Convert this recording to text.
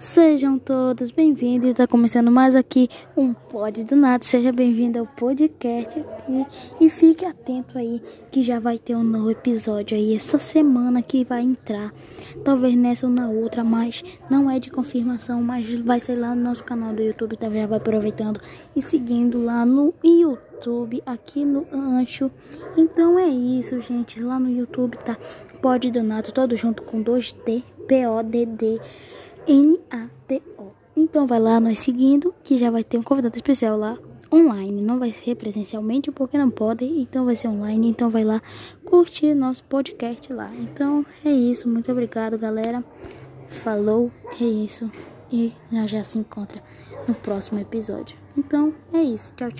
Sejam todos bem-vindos. Está começando mais aqui um Pod do Nada. Seja bem-vindo ao podcast aqui e fique atento aí que já vai ter um novo episódio aí essa semana que vai entrar. Talvez nessa ou na outra, mas não é de confirmação, mas vai ser lá no nosso canal do YouTube. Então já vai aproveitando e seguindo lá no YouTube, aqui no Ancho. Então é isso, gente. Lá no YouTube tá Pod do Nada, todo junto com 2D, P-O-D-D. N-A-T-O. Então vai lá, nós seguindo, que já vai ter um convidado especial lá online. Não vai ser presencialmente porque não pode, então vai ser online. Então vai lá curtir nosso podcast lá. Então é isso, muito obrigado, galera. Falou, é isso. E já se encontra no próximo episódio. Então é isso, tchau, tchau.